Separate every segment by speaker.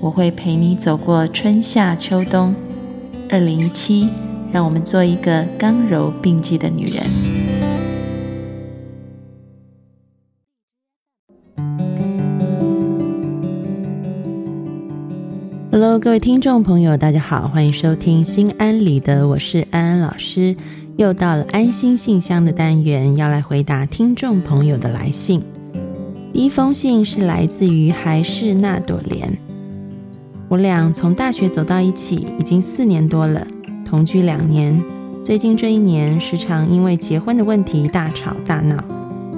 Speaker 1: 我会陪你走过春夏秋冬。二零一七，让我们做一个刚柔并济的女人。Hello，各位听众朋友，大家好，欢迎收听《心安理得》，我是安安老师。又到了安心信箱的单元，要来回答听众朋友的来信。第一封信是来自于还是那朵莲。我俩从大学走到一起已经四年多了，同居两年。最近这一年，时常因为结婚的问题大吵大闹，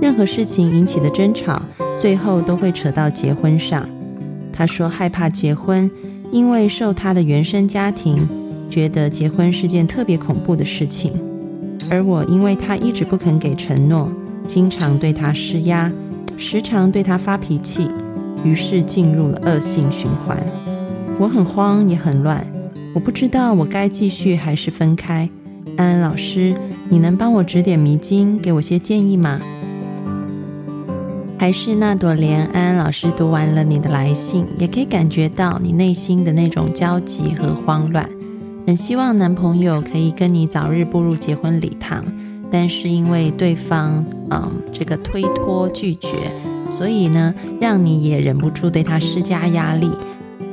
Speaker 1: 任何事情引起的争吵，最后都会扯到结婚上。他说害怕结婚，因为受他的原生家庭，觉得结婚是件特别恐怖的事情。而我因为他一直不肯给承诺，经常对他施压，时常对他发脾气，于是进入了恶性循环。我很慌也很乱，我不知道我该继续还是分开。安安老师，你能帮我指点迷津，给我些建议吗？还是那朵莲，安安老师读完了你的来信，也可以感觉到你内心的那种焦急和慌乱。很希望男朋友可以跟你早日步入结婚礼堂，但是因为对方嗯这个推脱拒绝，所以呢让你也忍不住对他施加压力。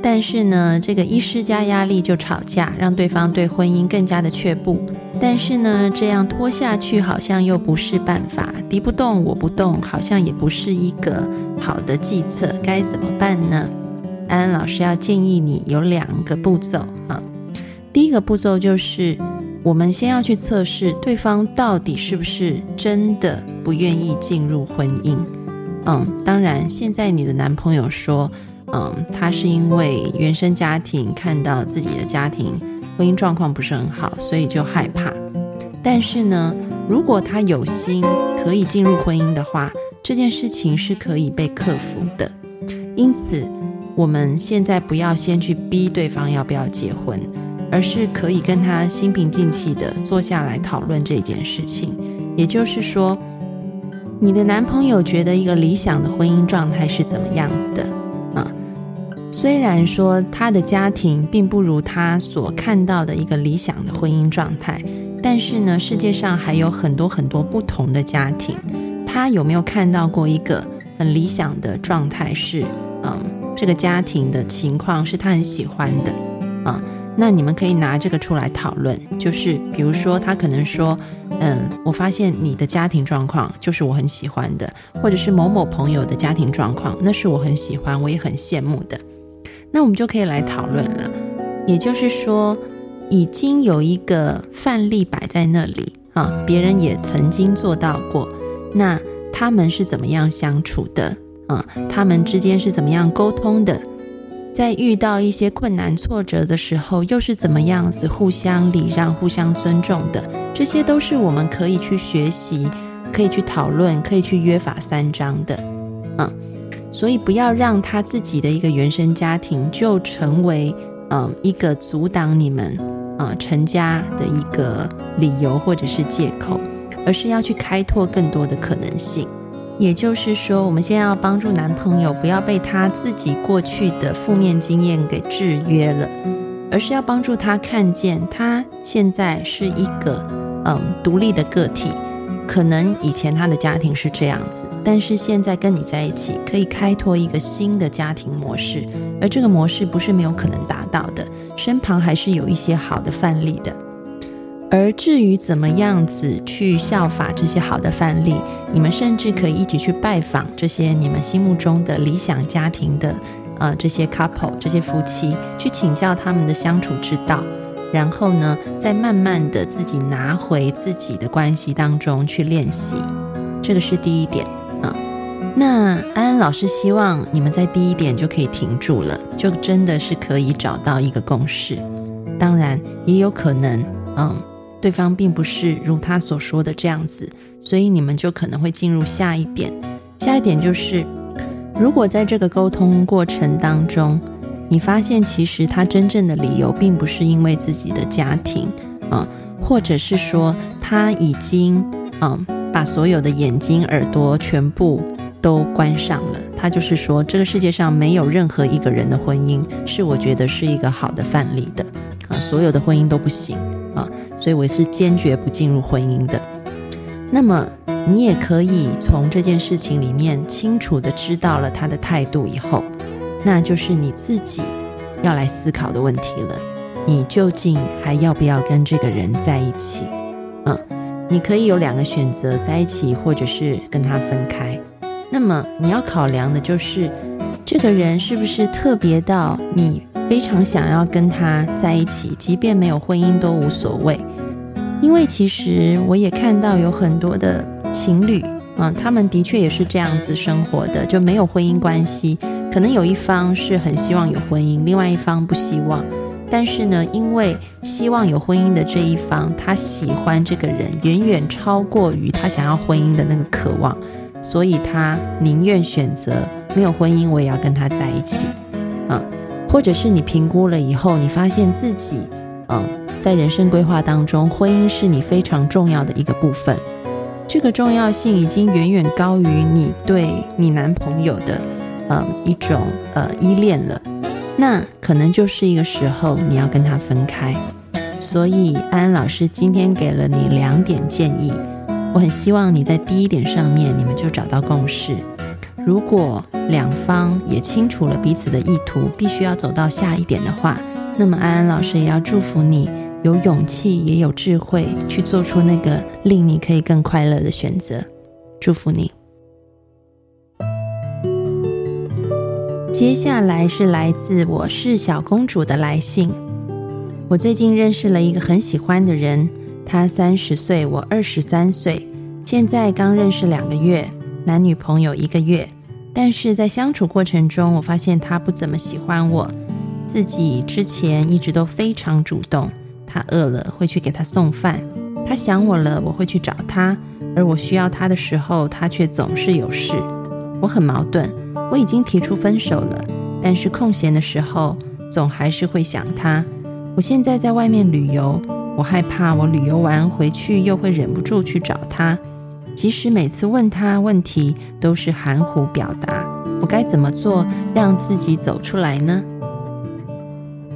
Speaker 1: 但是呢这个一施加压力就吵架，让对方对婚姻更加的却步。但是呢这样拖下去好像又不是办法，敌不动我不动，好像也不是一个好的计策，该怎么办呢？安安老师要建议你有两个步骤啊。第一个步骤就是，我们先要去测试对方到底是不是真的不愿意进入婚姻。嗯，当然，现在你的男朋友说，嗯，他是因为原生家庭看到自己的家庭婚姻状况不是很好，所以就害怕。但是呢，如果他有心可以进入婚姻的话，这件事情是可以被克服的。因此，我们现在不要先去逼对方要不要结婚。而是可以跟他心平静气的坐下来讨论这件事情。也就是说，你的男朋友觉得一个理想的婚姻状态是怎么样子的？虽然说他的家庭并不如他所看到的一个理想的婚姻状态，但是呢，世界上还有很多很多不同的家庭。他有没有看到过一个很理想的状态？是嗯，这个家庭的情况是他很喜欢的啊？那你们可以拿这个出来讨论，就是比如说他可能说，嗯，我发现你的家庭状况就是我很喜欢的，或者是某某朋友的家庭状况，那是我很喜欢，我也很羡慕的。那我们就可以来讨论了。也就是说，已经有一个范例摆在那里啊，别人也曾经做到过。那他们是怎么样相处的啊？他们之间是怎么样沟通的？在遇到一些困难挫折的时候，又是怎么样子互相礼让、互相尊重的？这些都是我们可以去学习、可以去讨论、可以去约法三章的。嗯，所以不要让他自己的一个原生家庭就成为嗯一个阻挡你们啊成家的一个理由或者是借口，而是要去开拓更多的可能性。也就是说，我们现在要帮助男朋友不要被他自己过去的负面经验给制约了，而是要帮助他看见他现在是一个嗯独立的个体。可能以前他的家庭是这样子，但是现在跟你在一起，可以开拓一个新的家庭模式，而这个模式不是没有可能达到的，身旁还是有一些好的范例的。而至于怎么样子去效法这些好的范例，你们甚至可以一起去拜访这些你们心目中的理想家庭的，呃，这些 couple 这些夫妻，去请教他们的相处之道，然后呢，再慢慢的自己拿回自己的关系当中去练习，这个是第一点啊。那安安老师希望你们在第一点就可以停住了，就真的是可以找到一个共识。当然，也有可能，嗯，对方并不是如他所说的这样子，所以你们就可能会进入下一点。下一点就是，如果在这个沟通过程当中，你发现其实他真正的理由并不是因为自己的家庭，啊，或者是说他已经，嗯，把所有的眼睛、耳朵全部。都关上了，他就是说，这个世界上没有任何一个人的婚姻是我觉得是一个好的范例的啊，所有的婚姻都不行啊，所以我是坚决不进入婚姻的。那么你也可以从这件事情里面清楚的知道了他的态度以后，那就是你自己要来思考的问题了，你究竟还要不要跟这个人在一起？嗯，你可以有两个选择，在一起或者是跟他分开。那么你要考量的就是，这个人是不是特别到你非常想要跟他在一起，即便没有婚姻都无所谓。因为其实我也看到有很多的情侣嗯，他们的确也是这样子生活的，就没有婚姻关系。可能有一方是很希望有婚姻，另外一方不希望。但是呢，因为希望有婚姻的这一方，他喜欢这个人远远超过于他想要婚姻的那个渴望。所以他宁愿选择没有婚姻，我也要跟他在一起，啊，或者是你评估了以后，你发现自己，嗯，在人生规划当中，婚姻是你非常重要的一个部分，这个重要性已经远远高于你对你男朋友的，嗯，一种呃依恋了，那可能就是一个时候你要跟他分开。所以安安老师今天给了你两点建议。我很希望你在第一点上面，你们就找到共识。如果两方也清楚了彼此的意图，必须要走到下一点的话，那么安安老师也要祝福你有勇气，也有智慧去做出那个令你可以更快乐的选择。祝福你。接下来是来自我是小公主的来信。我最近认识了一个很喜欢的人。他三十岁，我二十三岁，现在刚认识两个月，男女朋友一个月。但是在相处过程中，我发现他不怎么喜欢我。自己之前一直都非常主动，他饿了会去给他送饭，他想我了我会去找他，而我需要他的时候，他却总是有事。我很矛盾，我已经提出分手了，但是空闲的时候总还是会想他。我现在在外面旅游。我害怕，我旅游完回去又会忍不住去找他。即使每次问他问题都是含糊表达，我该怎么做让自己走出来呢？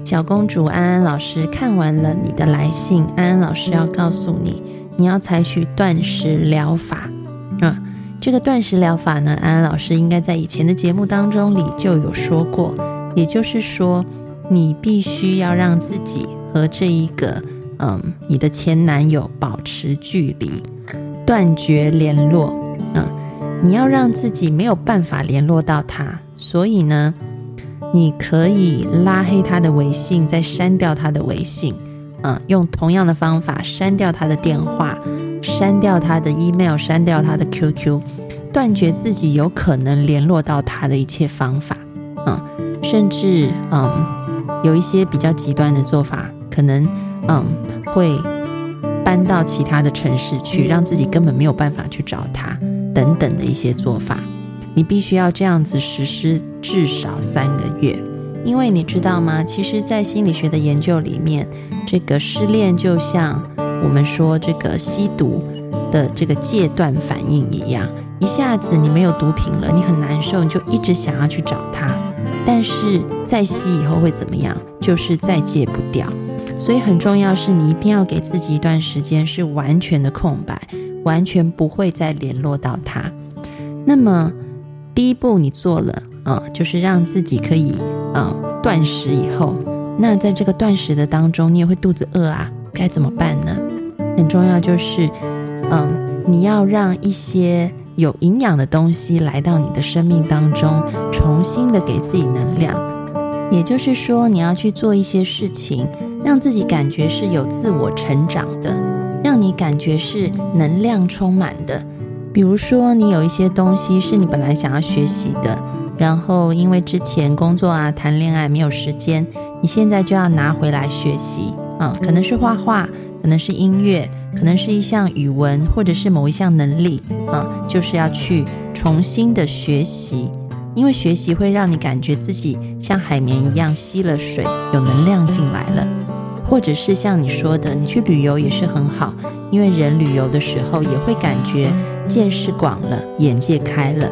Speaker 1: 小公主安安老师看完了你的来信，安安老师要告诉你，你要采取断食疗法。嗯，这个断食疗法呢，安安老师应该在以前的节目当中里就有说过，也就是说，你必须要让自己和这一个。嗯，你的前男友保持距离，断绝联络。嗯，你要让自己没有办法联络到他，所以呢，你可以拉黑他的微信，再删掉他的微信。嗯，用同样的方法删掉他的电话，删掉他的 email，删掉他的 QQ，断绝自己有可能联络到他的一切方法。嗯，甚至嗯，有一些比较极端的做法，可能。嗯，会搬到其他的城市去，让自己根本没有办法去找他，等等的一些做法，你必须要这样子实施至少三个月，因为你知道吗？其实，在心理学的研究里面，这个失恋就像我们说这个吸毒的这个戒断反应一样，一下子你没有毒品了，你很难受，你就一直想要去找他，但是再吸以后会怎么样？就是再戒不掉。所以很重要是你一定要给自己一段时间是完全的空白，完全不会再联络到他。那么第一步你做了啊，就是让自己可以啊断食以后，那在这个断食的当中，你也会肚子饿啊，该怎么办呢？很重要就是，嗯，你要让一些有营养的东西来到你的生命当中，重新的给自己能量。也就是说，你要去做一些事情。让自己感觉是有自我成长的，让你感觉是能量充满的。比如说，你有一些东西是你本来想要学习的，然后因为之前工作啊、谈恋爱没有时间，你现在就要拿回来学习嗯，可能是画画，可能是音乐，可能是一项语文，或者是某一项能力啊，就是要去重新的学习，因为学习会让你感觉自己像海绵一样吸了水，有能量进来了。或者是像你说的，你去旅游也是很好，因为人旅游的时候也会感觉见识广了，眼界开了。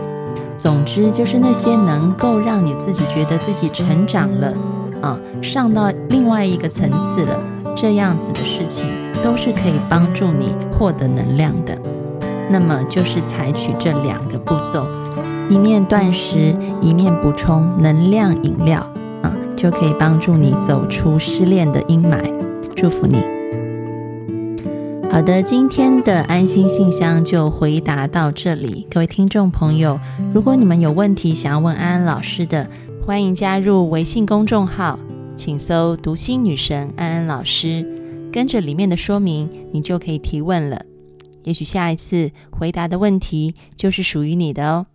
Speaker 1: 总之，就是那些能够让你自己觉得自己成长了，啊，上到另外一个层次了，这样子的事情，都是可以帮助你获得能量的。那么，就是采取这两个步骤：一面断食，一面补充能量饮料啊。就可以帮助你走出失恋的阴霾，祝福你。好的，今天的安心信箱就回答到这里。各位听众朋友，如果你们有问题想要问安安老师的，欢迎加入微信公众号，请搜“读心女神安安老师”，跟着里面的说明，你就可以提问了。也许下一次回答的问题就是属于你的哦。